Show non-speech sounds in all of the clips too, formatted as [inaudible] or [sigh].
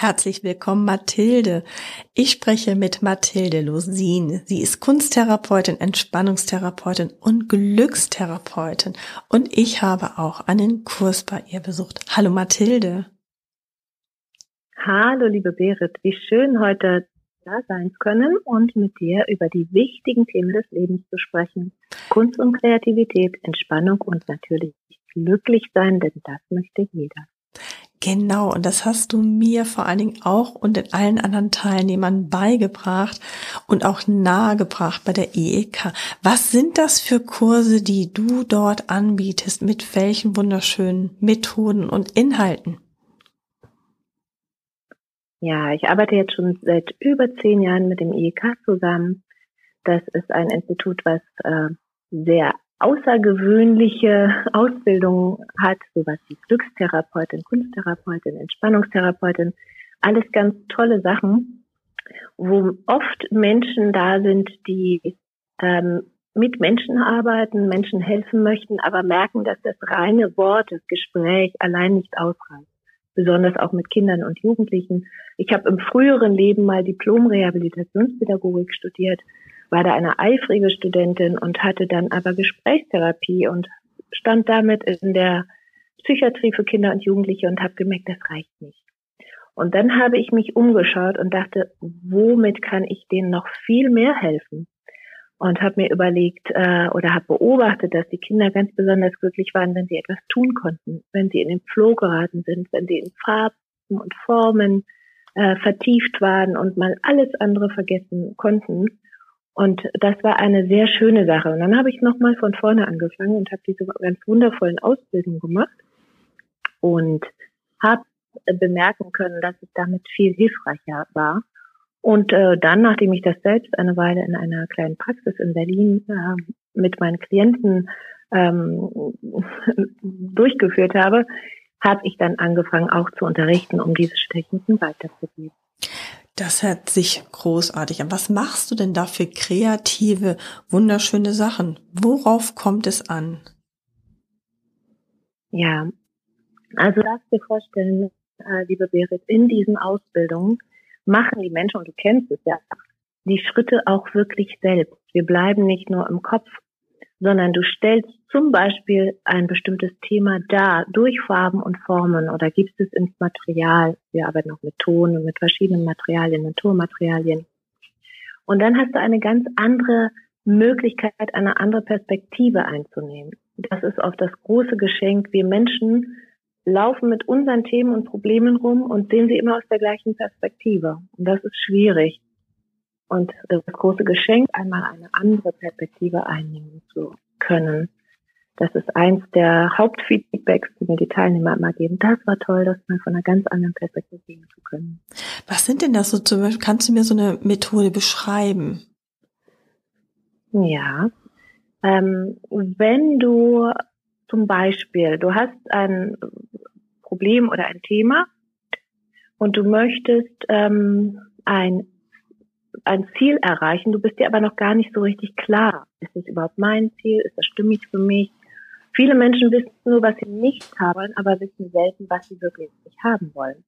Herzlich willkommen, Mathilde. Ich spreche mit Mathilde Losin. Sie ist Kunsttherapeutin, Entspannungstherapeutin und Glückstherapeutin. Und ich habe auch einen Kurs bei ihr besucht. Hallo, Mathilde. Hallo, liebe Berit. Wie schön, heute da sein zu können und mit dir über die wichtigen Themen des Lebens zu sprechen. Kunst und Kreativität, Entspannung und natürlich glücklich sein, denn das möchte jeder. Genau, und das hast du mir vor allen Dingen auch und den allen anderen Teilnehmern beigebracht und auch nahegebracht bei der EEK. Was sind das für Kurse, die du dort anbietest? Mit welchen wunderschönen Methoden und Inhalten? Ja, ich arbeite jetzt schon seit über zehn Jahren mit dem EEK zusammen. Das ist ein Institut, was äh, sehr außergewöhnliche Ausbildung hat, sowas wie Glückstherapeutin, Kunsttherapeutin, Entspannungstherapeutin, alles ganz tolle Sachen, wo oft Menschen da sind, die ähm, mit Menschen arbeiten, Menschen helfen möchten, aber merken, dass das reine Wort, das Gespräch allein nicht ausreicht. Besonders auch mit Kindern und Jugendlichen. Ich habe im früheren Leben mal Diplom-Rehabilitationspädagogik studiert war da eine eifrige Studentin und hatte dann aber Gesprächstherapie und stand damit in der Psychiatrie für Kinder und Jugendliche und habe gemerkt, das reicht nicht. Und dann habe ich mich umgeschaut und dachte, womit kann ich denen noch viel mehr helfen? Und habe mir überlegt äh, oder habe beobachtet, dass die Kinder ganz besonders glücklich waren, wenn sie etwas tun konnten, wenn sie in den Flow geraten sind, wenn sie in Farben und Formen äh, vertieft waren und mal alles andere vergessen konnten. Und das war eine sehr schöne Sache. Und dann habe ich nochmal von vorne angefangen und habe diese ganz wundervollen Ausbildungen gemacht und habe bemerken können, dass es damit viel hilfreicher war. Und äh, dann, nachdem ich das selbst eine Weile in einer kleinen Praxis in Berlin äh, mit meinen Klienten ähm, [laughs] durchgeführt habe, habe ich dann angefangen, auch zu unterrichten, um diese Techniken weiterzugeben. Das hört sich großartig an. Was machst du denn da für kreative, wunderschöne Sachen? Worauf kommt es an? Ja, also darfst dir vorstellen, äh, liebe Berit, in diesen Ausbildungen machen die Menschen, und du kennst es ja, die Schritte auch wirklich selbst. Wir bleiben nicht nur im Kopf sondern du stellst zum Beispiel ein bestimmtes Thema dar durch Farben und Formen oder gibst es ins Material. Wir arbeiten auch mit Ton und mit verschiedenen Materialien, Naturmaterialien. Und dann hast du eine ganz andere Möglichkeit, eine andere Perspektive einzunehmen. Das ist oft das große Geschenk. Wir Menschen laufen mit unseren Themen und Problemen rum und sehen sie immer aus der gleichen Perspektive. Und das ist schwierig und das große Geschenk, einmal eine andere Perspektive einnehmen zu können. Das ist eins der Hauptfeedbacks, die mir die Teilnehmer immer geben. Das war toll, das mal von einer ganz anderen Perspektive sehen zu können. Was sind denn das so zum Beispiel? Kannst du mir so eine Methode beschreiben? Ja. Ähm, wenn du zum Beispiel, du hast ein Problem oder ein Thema und du möchtest ähm, ein ein Ziel erreichen, du bist dir aber noch gar nicht so richtig klar. Ist es überhaupt mein Ziel? Ist das stimmig für mich? Viele Menschen wissen nur, was sie nicht haben, aber wissen selten, was sie wirklich haben wollen.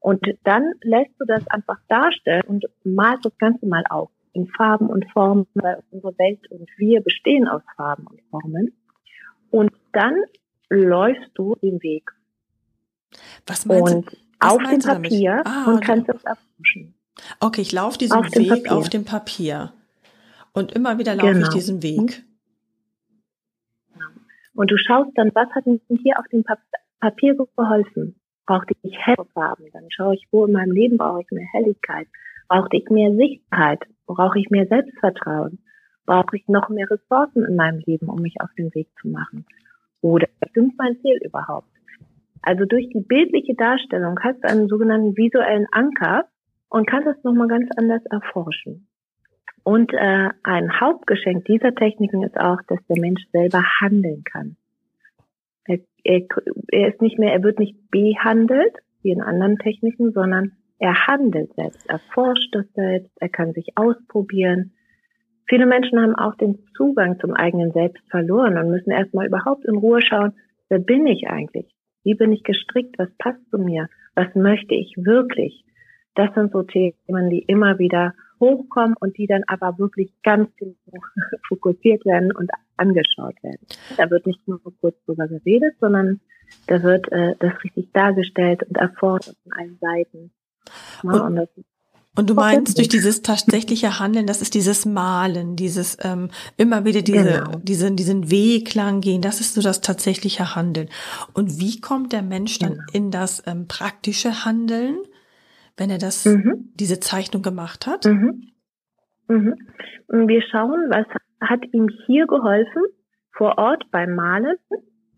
Und dann lässt du das einfach darstellen und malst das Ganze mal auf in Farben und Formen, weil unsere Welt und wir bestehen aus Farben und Formen. Und dann läufst du den Weg. Was meinst und? Was auf dem Papier ah, und kannst es erforschen. Okay, ich laufe diesen auf Weg auf dem Papier. Und immer wieder laufe genau. ich diesen Weg. Und du schaust dann, was hat mir hier auf dem Papier geholfen? Brauchte ich helle Farben? Dann schaue ich, wo in meinem Leben brauche ich mehr Helligkeit? Brauchte ich mehr Sicherheit? Brauche ich mehr Selbstvertrauen? Brauche ich noch mehr Ressourcen in meinem Leben, um mich auf den Weg zu machen? Oder stimmt mein Ziel überhaupt? Also durch die bildliche Darstellung hast du einen sogenannten visuellen Anker, und kann das nochmal ganz anders erforschen. Und äh, ein Hauptgeschenk dieser Techniken ist auch, dass der Mensch selber handeln kann. Er, er, er ist nicht mehr, er wird nicht behandelt wie in anderen Techniken, sondern er handelt selbst, er forscht das selbst, er kann sich ausprobieren. Viele Menschen haben auch den Zugang zum eigenen Selbst verloren und müssen erstmal überhaupt in Ruhe schauen, wer bin ich eigentlich? Wie bin ich gestrickt? Was passt zu mir? Was möchte ich wirklich? Das sind so Themen, die immer wieder hochkommen und die dann aber wirklich ganz [laughs] fokussiert werden und angeschaut werden. Da wird nicht nur kurz drüber geredet, sondern da wird äh, das richtig dargestellt und erforscht von allen Seiten. Ja, und, und, und, du meinst durch dieses tatsächliche Handeln, das ist dieses Malen, dieses ähm, immer wieder diese, genau. diesen, diesen Weg lang gehen, das ist so das tatsächliche Handeln. Und wie kommt der Mensch dann genau. in das ähm, praktische Handeln? Wenn er das, mhm. diese Zeichnung gemacht hat? Mhm. Mhm. Wir schauen, was hat ihm hier geholfen vor Ort beim Malen.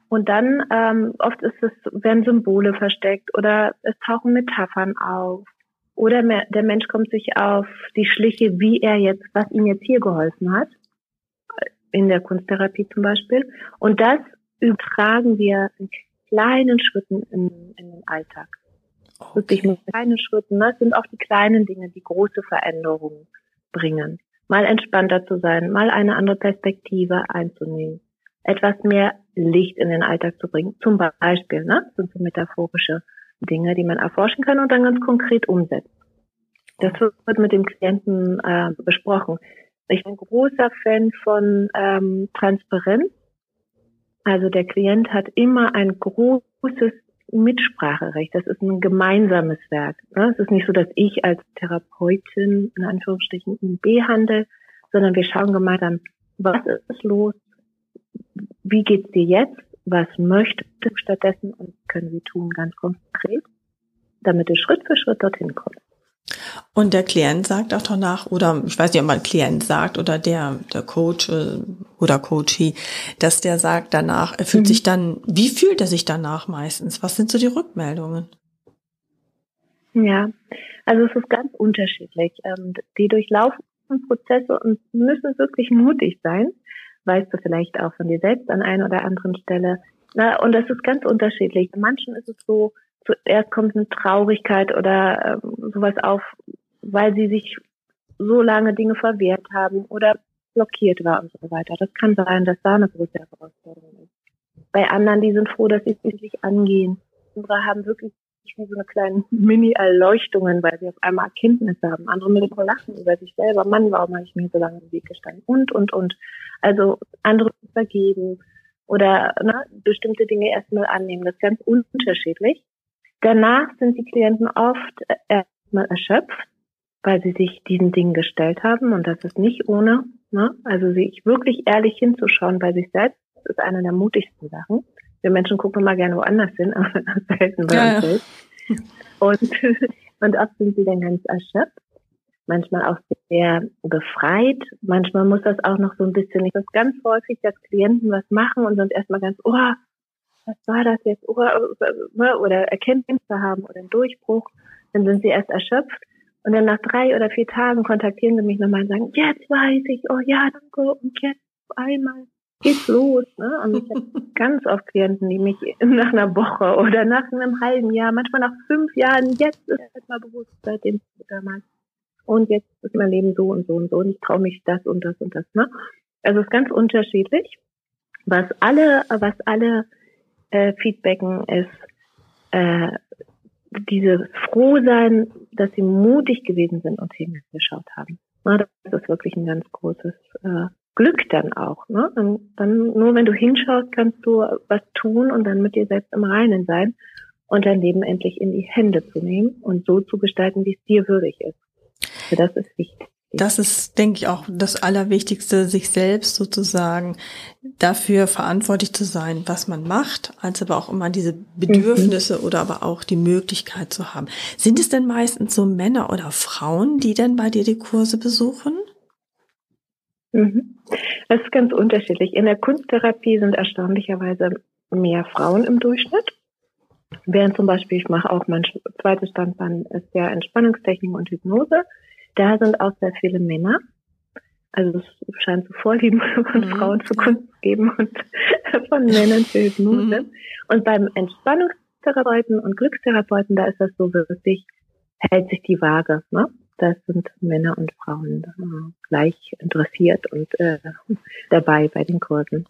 Und dann ähm, oft ist es, werden Symbole versteckt oder es tauchen Metaphern auf. Oder der Mensch kommt sich auf die Schliche, wie er jetzt, was ihm jetzt hier geholfen hat, in der Kunsttherapie zum Beispiel. Und das übertragen wir in kleinen Schritten in, in den Alltag. Okay. Wirklich mit kleinen Schritten. Das sind auch die kleinen Dinge, die große Veränderungen bringen. Mal entspannter zu sein, mal eine andere Perspektive einzunehmen, etwas mehr Licht in den Alltag zu bringen. Zum Beispiel, ne? Das sind so metaphorische Dinge, die man erforschen kann und dann ganz konkret umsetzt. Das wird mit dem Klienten äh, besprochen. Ich bin ein großer Fan von ähm, Transparenz. Also der Klient hat immer ein großes Mitspracherecht. Das ist ein gemeinsames Werk. Ne? Es ist nicht so, dass ich als Therapeutin in Anführungsstrichen ihn behandle, sondern wir schauen gemeinsam, was ist los, wie geht's dir jetzt, was möchtest du stattdessen und können wir tun ganz konkret, damit du Schritt für Schritt dorthin kommst. Und der Klient sagt auch danach, oder ich weiß nicht, ob man Klient sagt oder der, der Coach äh, oder Coachie, dass der sagt danach, er fühlt mhm. sich dann, wie fühlt er sich danach meistens? Was sind so die Rückmeldungen? Ja, also es ist ganz unterschiedlich. Ähm, die durchlaufen Prozesse und müssen wirklich mutig sein, weißt du vielleicht auch von dir selbst an einer oder anderen Stelle. und das ist ganz unterschiedlich. Manchen ist es so, zuerst kommt eine Traurigkeit oder ähm, sowas auf, weil sie sich so lange Dinge verwehrt haben oder blockiert war und so weiter. Das kann sein, dass da eine große Herausforderung ist. Bei anderen, die sind froh, dass sie es sich angehen. Andere haben wirklich wie so eine kleine [laughs] Mini-Erleuchtungen, weil sie auf einmal Erkenntnisse haben. Andere mit dem Lachen über sich selber. Mann, warum habe ich mir so lange im Weg gestanden? Und, und, und. Also andere vergeben oder ne, bestimmte Dinge erstmal annehmen. Das ist ganz unterschiedlich. Danach sind die Klienten oft erstmal erschöpft, weil sie sich diesen Dingen gestellt haben und das ist nicht ohne. Ne? Also sich wirklich ehrlich hinzuschauen bei sich selbst, ist eine der mutigsten Sachen. Wir Menschen gucken immer gerne woanders hin, [laughs] aber selten bei ja, uns selbst. Und, [laughs] und oft sind sie dann ganz erschöpft, manchmal auch sehr befreit. Manchmal muss das auch noch so ein bisschen, ich das ganz häufig, dass Klienten was machen und sind erstmal ganz, oh, was war das jetzt? Oder, ne, oder Erkenntnisse haben oder einen Durchbruch, dann sind sie erst erschöpft. Und dann nach drei oder vier Tagen kontaktieren sie mich nochmal und sagen, jetzt weiß ich, oh ja, danke, und jetzt einmal geht's los. Ne? Und ich habe [laughs] ganz oft Klienten, die mich nach einer Woche oder nach einem halben Jahr, manchmal nach fünf Jahren, jetzt ist es mal bewusst, seitdem damals. Und jetzt ist mein Leben so und so und so und ich traue mich das und das und das. Ne? Also es ist ganz unterschiedlich. Was alle, was alle äh, feedbacken, ist äh, dieses Frohsein, dass sie mutig gewesen sind und hingeschaut haben. Na, das ist wirklich ein ganz großes äh, Glück dann auch. Ne? Und dann nur wenn du hinschaust, kannst du was tun und dann mit dir selbst im Reinen sein und dein Leben endlich in die Hände zu nehmen und so zu gestalten, wie es dir würdig ist. Also das ist wichtig. Das ist, denke ich, auch das Allerwichtigste, sich selbst sozusagen dafür verantwortlich zu sein, was man macht, als aber auch immer diese Bedürfnisse mhm. oder aber auch die Möglichkeit zu haben. Sind es denn meistens so Männer oder Frauen, die denn bei dir die Kurse besuchen? Mhm. Das ist ganz unterschiedlich. In der Kunsttherapie sind erstaunlicherweise mehr Frauen im Durchschnitt. Während zum Beispiel, ich mache auch mein zweites Standbein, ist ja Entspannungstechnik und Hypnose. Da sind auch sehr viele Männer. Also es scheint so Vorlieben [laughs] von mhm. Frauen zu Kunst geben und [laughs] von Männern für Hypnose. Mhm. Und beim Entspannungstherapeuten und Glückstherapeuten, da ist das so wirklich, hält sich die Waage. Ne? Da sind Männer und Frauen äh, gleich interessiert und äh, [laughs] dabei bei den Kursen.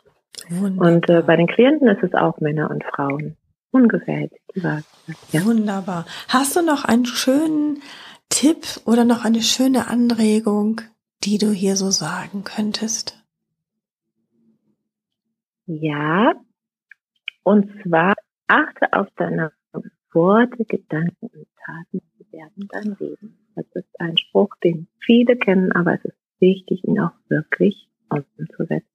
Wunderbar. Und äh, bei den Klienten ist es auch Männer und Frauen. Ungefähr hält sich die Waage. Ja. Wunderbar. Hast du noch einen schönen Tipp oder noch eine schöne Anregung, die du hier so sagen könntest? Ja, und zwar achte auf deine Worte, Gedanken und Taten, die werden dein Leben. Das ist ein Spruch, den viele kennen, aber es ist wichtig, ihn auch wirklich umzusetzen.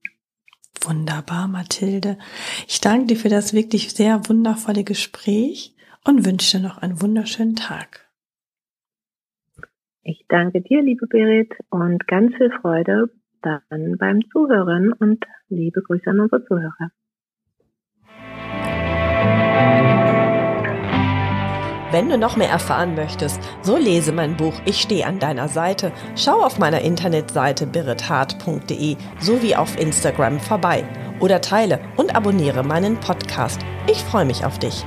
Wunderbar, Mathilde. Ich danke dir für das wirklich sehr wundervolle Gespräch und wünsche dir noch einen wunderschönen Tag. Ich danke dir, liebe Berit, und ganz viel Freude dann beim Zuhören und liebe Grüße an unsere Zuhörer. Wenn du noch mehr erfahren möchtest, so lese mein Buch Ich stehe an deiner Seite, schau auf meiner Internetseite birithart.de sowie auf Instagram vorbei oder teile und abonniere meinen Podcast. Ich freue mich auf dich.